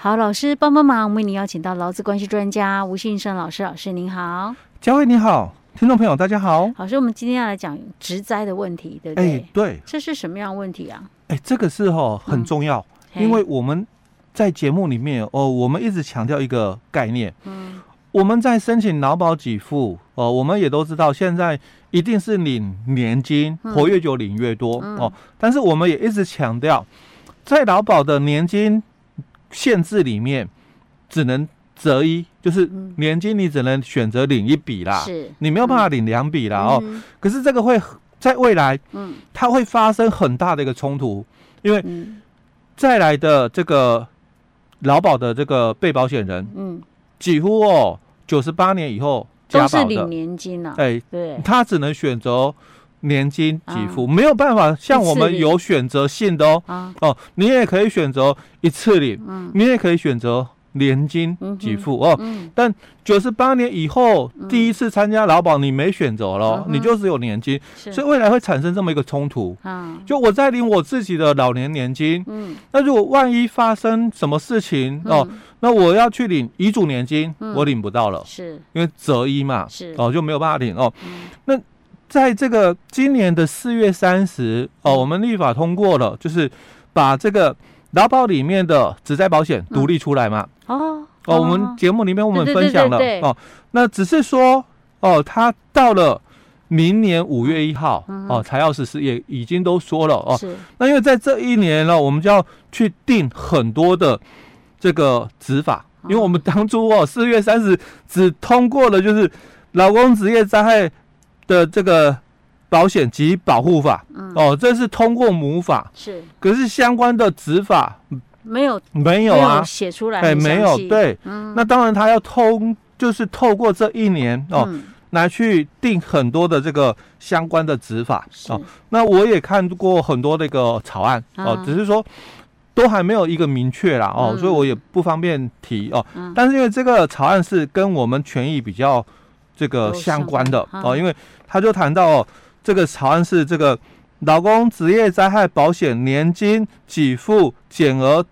好，老师帮帮忙，为您邀请到劳资关系专家吴信生老师，老师您好，嘉惠你好，听众朋友大家好。老师，我们今天要来讲职灾的问题，对不对？哎，对，这是什么样的问题啊？哎，这个是哈很重要，嗯、因为我们在节目里面哦，我们一直强调一个概念，嗯，我们在申请劳保给付哦，我们也都知道现在一定是领年金，活越久领越多、嗯、哦，但是我们也一直强调，在劳保的年金。限制里面只能择一，就是年金你只能选择领一笔啦，是，你没有办法领两笔啦哦。可是这个会在未来，嗯，它会发生很大的一个冲突，因为再来的这个劳保的这个被保险人，嗯，几乎哦九十八年以后加保的。都是领年金啊，哎，对，他只能选择。年金给付、啊、没有办法像我们有选择性的哦、啊、哦，你也可以选择一次领，嗯、你也可以选择年金给付、嗯、哦。嗯、但九十八年以后、嗯、第一次参加劳保，你没选择了，嗯、你就只有年金，所以未来会产生这么一个冲突。啊、就我在领我自己的老年年金，嗯、那如果万一发生什么事情、嗯、哦，那我要去领遗嘱年金，嗯、我领不到了，是。因为择一嘛，是。哦就没有办法领哦。嗯、那在这个今年的四月三十哦，我们立法通过了，就是把这个劳保里面的职灾保险独立出来嘛。哦哦，我们节目里面我们分享了哦。那只是说哦，他到了明年五月一号哦才要实施，也已经都说了哦。是。那因为在这一年呢，我们就要去定很多的这个执法，因为我们当初哦四月三十只通过了就是劳工职业灾害。的这个保险及保护法，嗯、哦，这是通过母法，是，可是相关的执法没有，没有啊，写出来，哎，没有，对，嗯、那当然他要通，就是透过这一年哦，嗯、来去定很多的这个相关的执法。哦。那我也看过很多那个草案哦，嗯、只是说都还没有一个明确啦哦，嗯、所以我也不方便提哦。嗯、但是因为这个草案是跟我们权益比较这个相关的哦，因为。他就谈到哦，这个草案是这个劳工职业灾害保险年金给付减额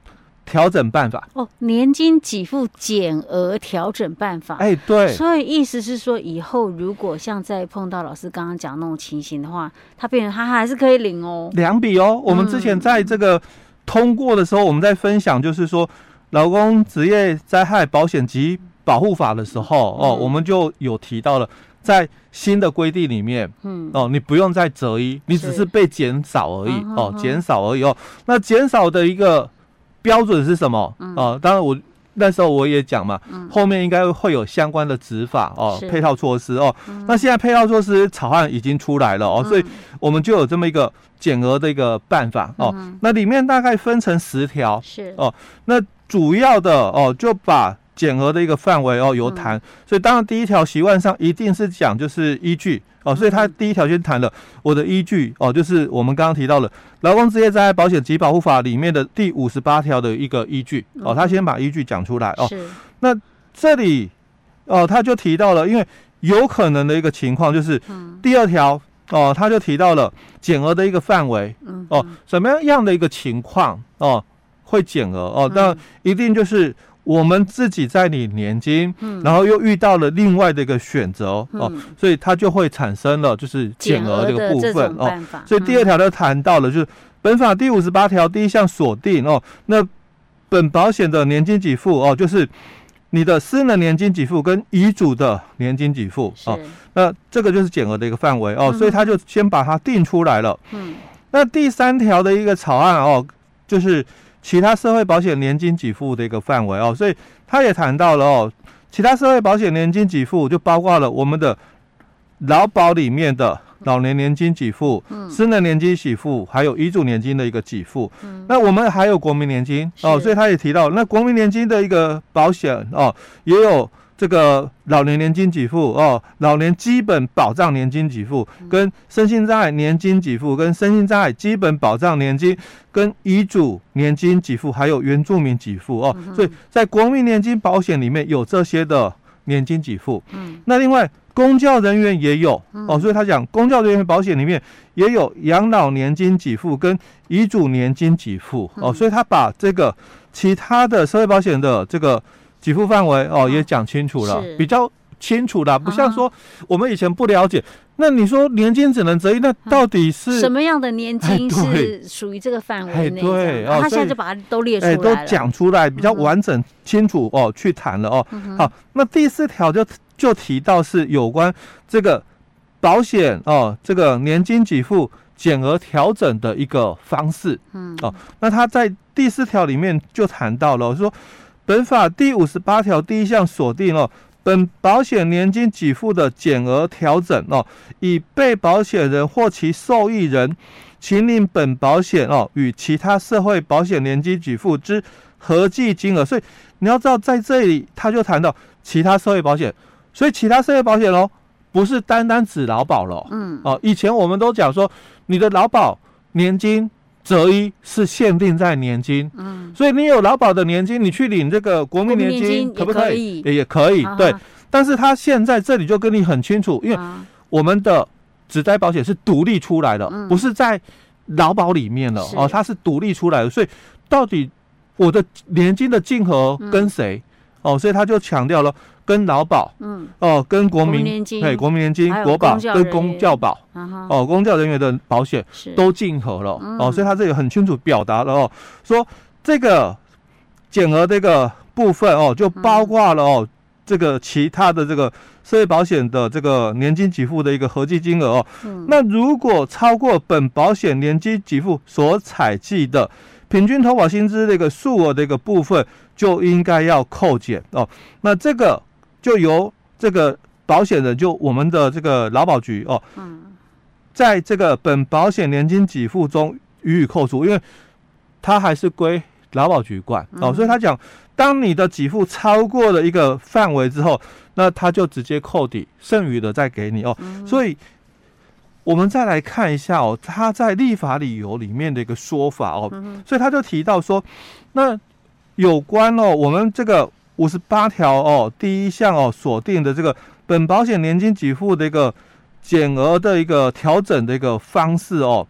调整办法哦，年金给付减额调整办法，哎，对，所以意思是说，以后如果像在碰到老师刚刚讲那种情形的话，他变成他还是可以领哦，两笔哦。我们之前在这个通过的时候，我们在分享就是说劳工职业灾害保险及保护法的时候哦，我们就有提到了。在新的规定里面，嗯，哦，你不用再择一，你只是被减少而已，哦，减少而已哦。那减少的一个标准是什么？哦，当然我那时候我也讲嘛，后面应该会有相关的执法哦，配套措施哦。那现在配套措施草案已经出来了哦，所以我们就有这么一个减额的一个办法哦。那里面大概分成十条，是哦。那主要的哦，就把。减额的一个范围哦，有谈，所以当然第一条习惯上一定是讲就是依据哦，所以他第一条先谈了我的依据哦，就是我们刚刚提到了《劳工职业灾害保险及保护法》里面的第五十八条的一个依据哦，他先把依据讲出来哦。是。那这里哦，他就提到了，因为有可能的一个情况就是第二条哦，他就提到了减额的一个范围哦，什么样的一个情况哦会减额哦，但一定就是。我们自己在领年金，嗯、然后又遇到了另外的一个选择、嗯、哦，所以它就会产生了就是减额这个部分哦。所以第二条就谈到了，就是本法第五十八条第一项锁定哦，那本保险的年金给付哦，就是你的私人年金给付跟遗嘱的年金给付哦，那这个就是减额的一个范围哦，嗯、所以他就先把它定出来了。嗯，那第三条的一个草案哦，就是。其他社会保险年金给付的一个范围哦，所以他也谈到了哦，其他社会保险年金给付就包括了我们的劳保里面的老年年金给付、嗯私人年金给付，还有遗嘱年金的一个给付。嗯那我们还有国民年金哦，所以他也提到那国民年金的一个保险哦，也有。这个老年年金给付哦，老年基本保障年金给付，跟身心障碍年金给付，跟身心障碍基本保障年金，跟遗嘱年金给付，还有原住民给付哦。所以在国民年金保险里面有这些的年金给付。嗯。那另外公教人员也有嗯哦，所以他讲公教人员保险里面也有养老年金给付跟遗嘱年金给付哦，嗯所以他把这个其他的社会保险的这个给付范围哦也讲清楚了，比较清楚了，不像啊说我们以前不了解，那你说年金只能择一，那到底是什么样的年金是属于这个范围哎内？对他现在就把它都列出来，都讲出来比较完整清楚哦，去谈了哦。好，那第四条就就提到是有关这个保险哦，这个年金给付减额调整的一个方式。嗯。哦，那他在第四条里面就谈到了说，本法第五十八条第一项锁定哦，本保险年金给付的减额调整哦，以被保险人或其受益人请领本保险哦与其他社会保险年金给付之合计金额，所以你要知道在这里他就谈到其他社会保险，所以其他社会保险哦，不是单单指劳保了哦，嗯。哦，以前我们都讲说你的劳保年金择一是限定在年金，嗯，所以你有劳保的年金，你去领这个国民年金可不可以？也可以。也也可以，对。啊但是他现在这里就跟你很清楚，因为啊。我们的职灾保险是独立出来的，嗯。不是在劳保里面的哦，它是独立出来的，所以到底我的年金的竞合跟谁、哦？所以他就强调了跟劳保嗯。哦，跟国民年金对国民年金国保跟公教保哦，公教人员的保险。都竞合了、嗯。哦，所以他这里很清楚表达了哦，说这个减额这个部分哦，就包括了哦，这个其他的这个社会保险的这个年金给付的一个合计金额哦，嗯。那如果超过本保险年金给付所采计的平均投保薪资的一个数额的一个部分，就应该要扣减哦，那这个就由这个保险人就我们的这个劳保局哦。嗯在这个本保险年金给付中予以扣除，因为它还是归劳保局管哦，所以他讲，当你的给付超过了一个范围之后，那他就直接扣抵，剩余的再给你哦。所以，我们再来看一下哦，他在立法理由里面的一个说法哦，所以他就提到说，那有关哦，我们这个五十八条哦，第一项哦，锁定的这个本保险年金给付的一个。减额的一个调整的一个方式哦，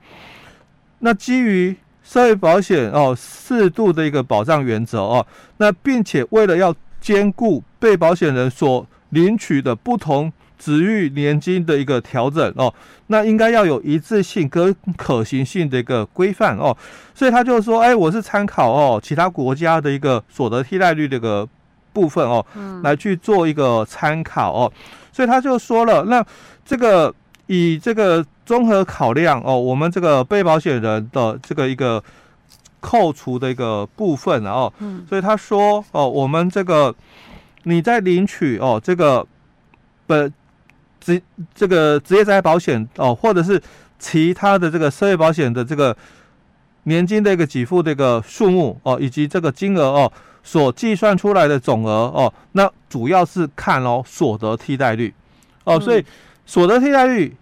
那基于社会保险哦适度的一个保障原则哦，那并且为了要兼顾被保险人所领取的不同职域年金的一个调整哦，那应该要有一致性跟可行性的一个规范哦，所以他就说，哎，我是参考哦其他国家的一个所得替代率的一个部分哦，来去做一个参考哦，所以他就说了那。这个以这个综合考量哦，我们这个被保险人的这个一个扣除的一个部分哦，嗯，所以他说哦，我们这个你在领取哦这个本职这个职业灾害保险哦，或者是其他的这个社会保险的这个年金的一个给付的一个数目哦，以及这个金额哦所计算出来的总额哦，那主要是看哦所得替代率哦，所以。所得替代率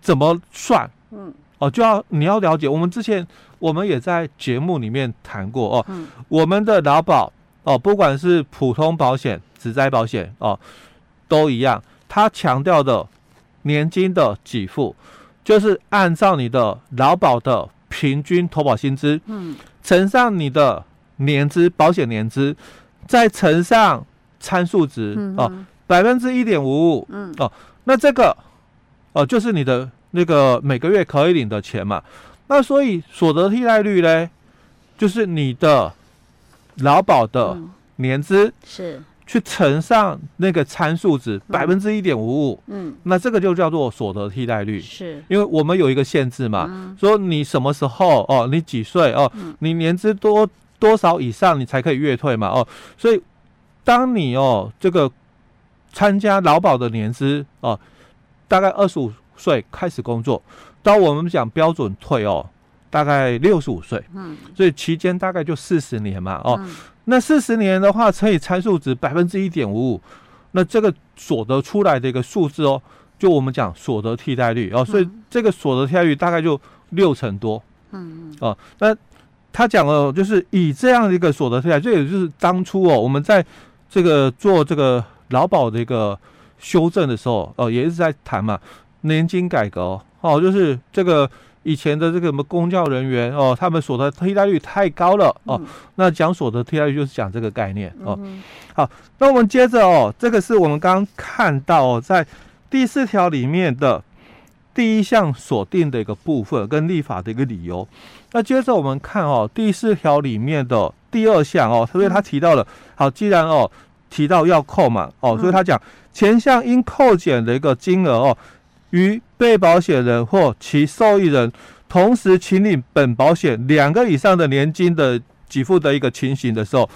怎么算？嗯，哦，就要你要了解。我们之前我们也在节目里面谈过哦。嗯，我们的劳保哦，不管是普通保险、职灾保险哦，都一样。它强调的年金的给付，就是按照你的劳保的平均投保薪资，嗯，乘上你的年资保险年资，再乘上参数值哦，百分之一点五五，嗯。哦。那这个，哦、呃，就是你的那个每个月可以领的钱嘛。那所以所得替代率呢，就是你的劳保的年资是。去乘上那个参数值百分之一点五五，嗯，那这个就叫做所得替代率。是，因为我们有一个限制嘛，说你什么时候哦，你几岁哦，你年资多多少以上，你才可以月退嘛，哦，所以当你哦这个。参加劳保的年资哦，大概二十五岁开始工作，到我们讲标准退哦，大概六十五岁，嗯，所以期间大概就四十年嘛，哦，嗯、那四十年的话乘以参数值百分之一点五五，那这个所得出来的一个数字哦，就我们讲所得替代率哦，所以这个所得替代率大概就六成多，嗯嗯，哦，那他讲了就是以这样的一个所得替代，这也就是当初哦，我们在这个做这个。劳保的一个修正的时候，哦，也一直在谈嘛，年金改革哦，就是这个以前的这个什么公教人员哦，他们所得替代率太高了哦，嗯、那讲所得替代率就是讲这个概念哦。嗯、好，那我们接着哦，这个是我们刚刚看到哦，在第四条里面的第一项锁定的一个部分跟立法的一个理由。那接着我们看哦，第四条里面的第二项哦，所以他提到了，好，既然哦提到要扣嘛，哦，所以他讲前项应扣减的一个金额哦，与被保险人或其受益人同时请领本保险两个以上的年金的给付的一个情形的时候，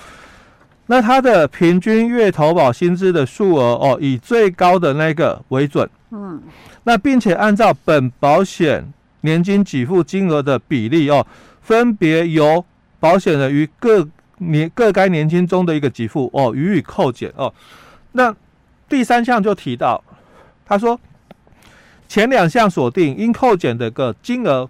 那他的平均月投保薪资的数额哦，以最高的那个为准，嗯，那并且按照本保险。年金给付金额的比例哦，分别由保险人于各年各该年金中的一个给付哦予以扣减哦。那第三项就提到，他说前两项锁定应扣减的个金额，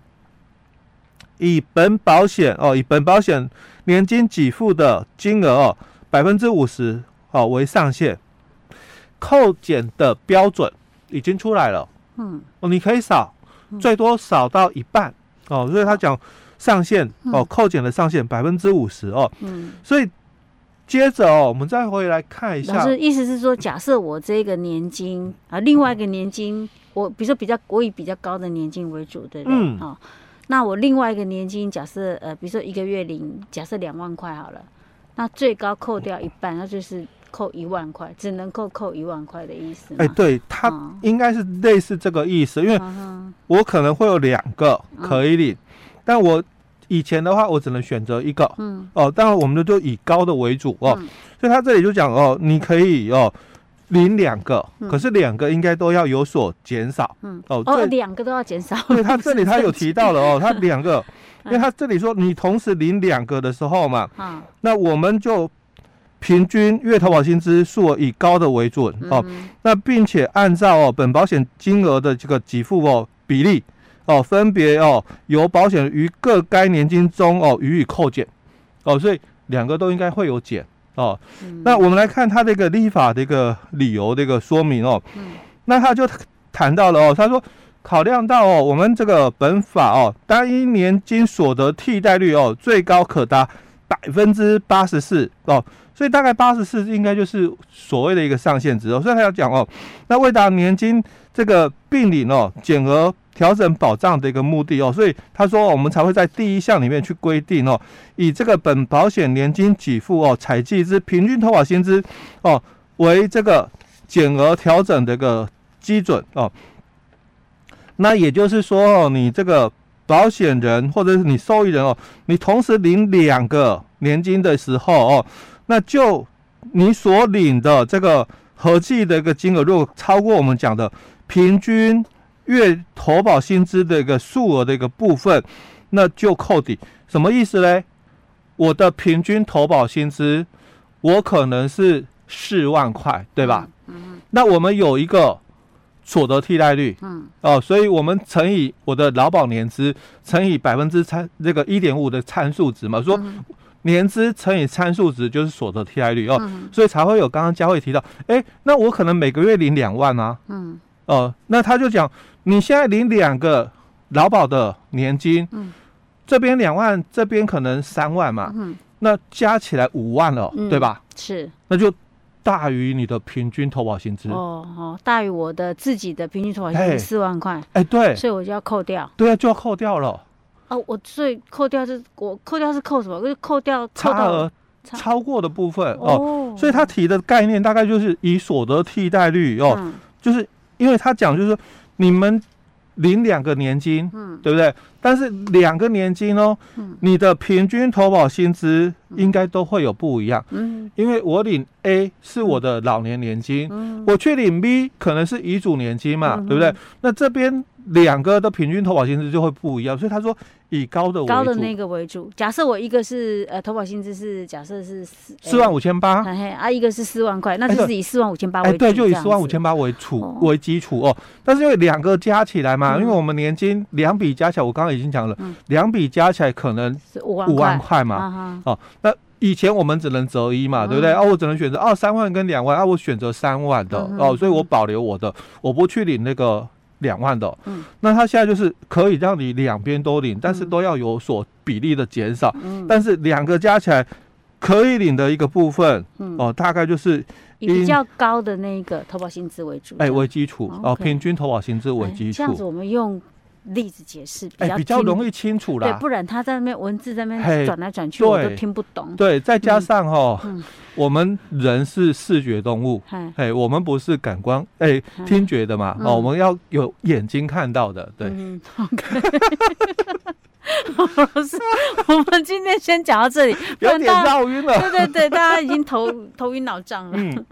以本保险哦以本保险年金给付的金额哦百分之五十哦为上限，扣减的标准已经出来了，嗯哦你可以少。最多少到一半哦，所以他讲上限哦，扣减的上限百分之五十哦。嗯，所以接着哦，我们再回来看一下。老师意思是说，假设我这个年金啊，另外一个年金，我比如说比较我以比较高的年金为主，对不对？嗯。好，那我另外一个年金，假设呃，比如说一个月领假设两万块好了，那最高扣掉一半，那就是。扣一万块，只能够扣一万块的意思。哎、欸，对，它应该是类似这个意思，嗯、因为我可能会有两个可以领，嗯、但我以前的话，我只能选择一个。嗯。哦，当然我们就以高的为主哦，嗯、所以他这里就讲哦，你可以哦领两个，嗯、可是两个应该都要有所减少。嗯。哦，哦，两个都要减少。对，他这里他有提到了哦，他两个，因为他这里说你同时领两个的时候嘛，嗯，那我们就。平均月投保薪资数额以高的为准哦，那并且按照哦本保险金额的这个给付哦比例哦，分别哦由保险于各该年金中哦予以扣减哦，所以两个都应该会有减哦。那我们来看它这个立法的一个理由的一个说明哦，那他就谈到了哦，他说考量到哦我们这个本法哦单一年金所得替代率哦最高可达百分之八十四哦。所以大概八十四应该就是所谓的一个上限值哦，所以他要讲哦，那为达年金这个并领哦减额调整保障的一个目的哦，所以他说我们才会在第一项里面去规定哦，以这个本保险年金给付哦采计之平均投保薪资哦为这个减额调整的一个基准哦，那也就是说哦，你这个保险人或者是你受益人哦，你同时领两个年金的时候哦。那就你所领的这个合计的一个金额，如果超过我们讲的平均月投保薪资的一个数额的一个部分，那就扣抵。什么意思嘞？我的平均投保薪资，我可能是四万块，对吧？嗯。嗯，那我们有一个所得替代率，嗯，哦，所以我们乘以我的劳保年资，乘以百分之参这个一点五的参数值嘛，说。嗯年资乘以参数值就是所得替代率哦，嗯、所以才会有刚刚佳慧提到，哎，那我可能每个月领两万啊，嗯，哦、呃，那他就讲，你现在领两个劳保的年金，嗯，这边两万，这边可能三万嘛，嗯，那加起来五万了，嗯、对吧？是，那就大于你的平均投保薪资。哦哦，大于我的自己的平均投保薪资四万块，哎，对，所以我就要扣掉，对啊，就要扣掉了。哦，我所以扣掉是，我扣掉是扣什么？就是扣掉差额超过的部分哦。哦，所以他提的概念大概就是以所得替代率哦，嗯、就是因为他讲就是说你们领两个年金，嗯，对不对？但是两个年金哦，嗯、你的平均投保薪资应该都会有不一样，嗯，因为我领 A 是我的老年年金，嗯，我去领 B 可能是遗嘱年金嘛，嗯、对不对？那这边。两个的平均投保薪资就会不一样，所以他说以高的，高的那个为主。假设我一个是呃投保薪资是假设是四四万五千八，啊一个是四万块，那就是以四万五千八为主。哎，对，就以四万五千八为主为基础哦。但是因为两个加起来嘛，因为我们年金两笔加起来，我刚刚已经讲了，两笔加起来可能五万块嘛。哦，那以前我们只能择一嘛，对不对？啊，我只能选择二，三万跟两万啊，我选择三万的哦，所以我保留我的，我不去领那个两万的。嗯，那他现在就是可以让你两边都领，但是都要有所比例的减少。嗯，但是两个加起来可以领的一个部分，嗯哦，大概就是以比较高的那个投保薪资为主，哎，为基础哦，平均投保薪资为基础。这样子我们用。例子解释比较、欸、比较容易清楚啦，对，不然他在那边文字在那边转来转去，我都听不懂。对，再加上哈，嗯、我们人是视觉动物，哎、嗯，我们不是感官，哎、欸，听觉的嘛，嗯、哦，我们要有眼睛看到的，对。我们今天先讲到这里，有点绕晕了。对对对，大家已经头头晕脑胀了。嗯